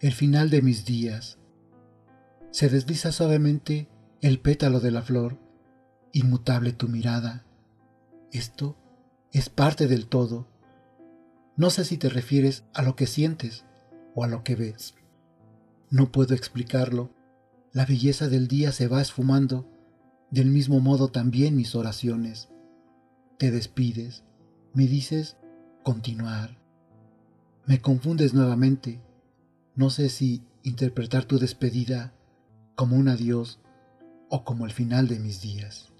el final de mis días. Se desliza suavemente el pétalo de la flor, inmutable tu mirada. Esto es parte del todo. No sé si te refieres a lo que sientes o a lo que ves. No puedo explicarlo. La belleza del día se va esfumando, del mismo modo también mis oraciones. Te despides, me dices continuar. Me confundes nuevamente. No sé si interpretar tu despedida como un adiós o como el final de mis días.